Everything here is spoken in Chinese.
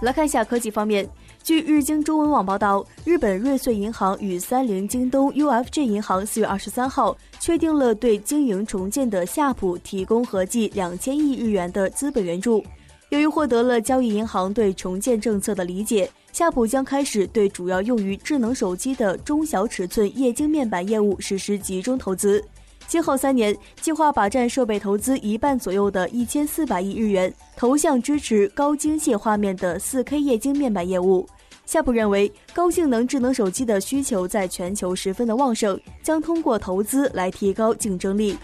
来看一下科技方面，据日经中文网报道，日本瑞穗银行与三菱京东 UFJ 银行四月二十三号确定了对经营重建的夏普提供合计两千亿日元的资本援助。由于获得了交易银行对重建政策的理解，夏普将开始对主要用于智能手机的中小尺寸液晶面板业务实施集中投资。今后三年，计划把占设备投资一半左右的一千四百亿日元投向支持高精细画面的四 K 液晶面板业务。夏普认为，高性能智能手机的需求在全球十分的旺盛，将通过投资来提高竞争力。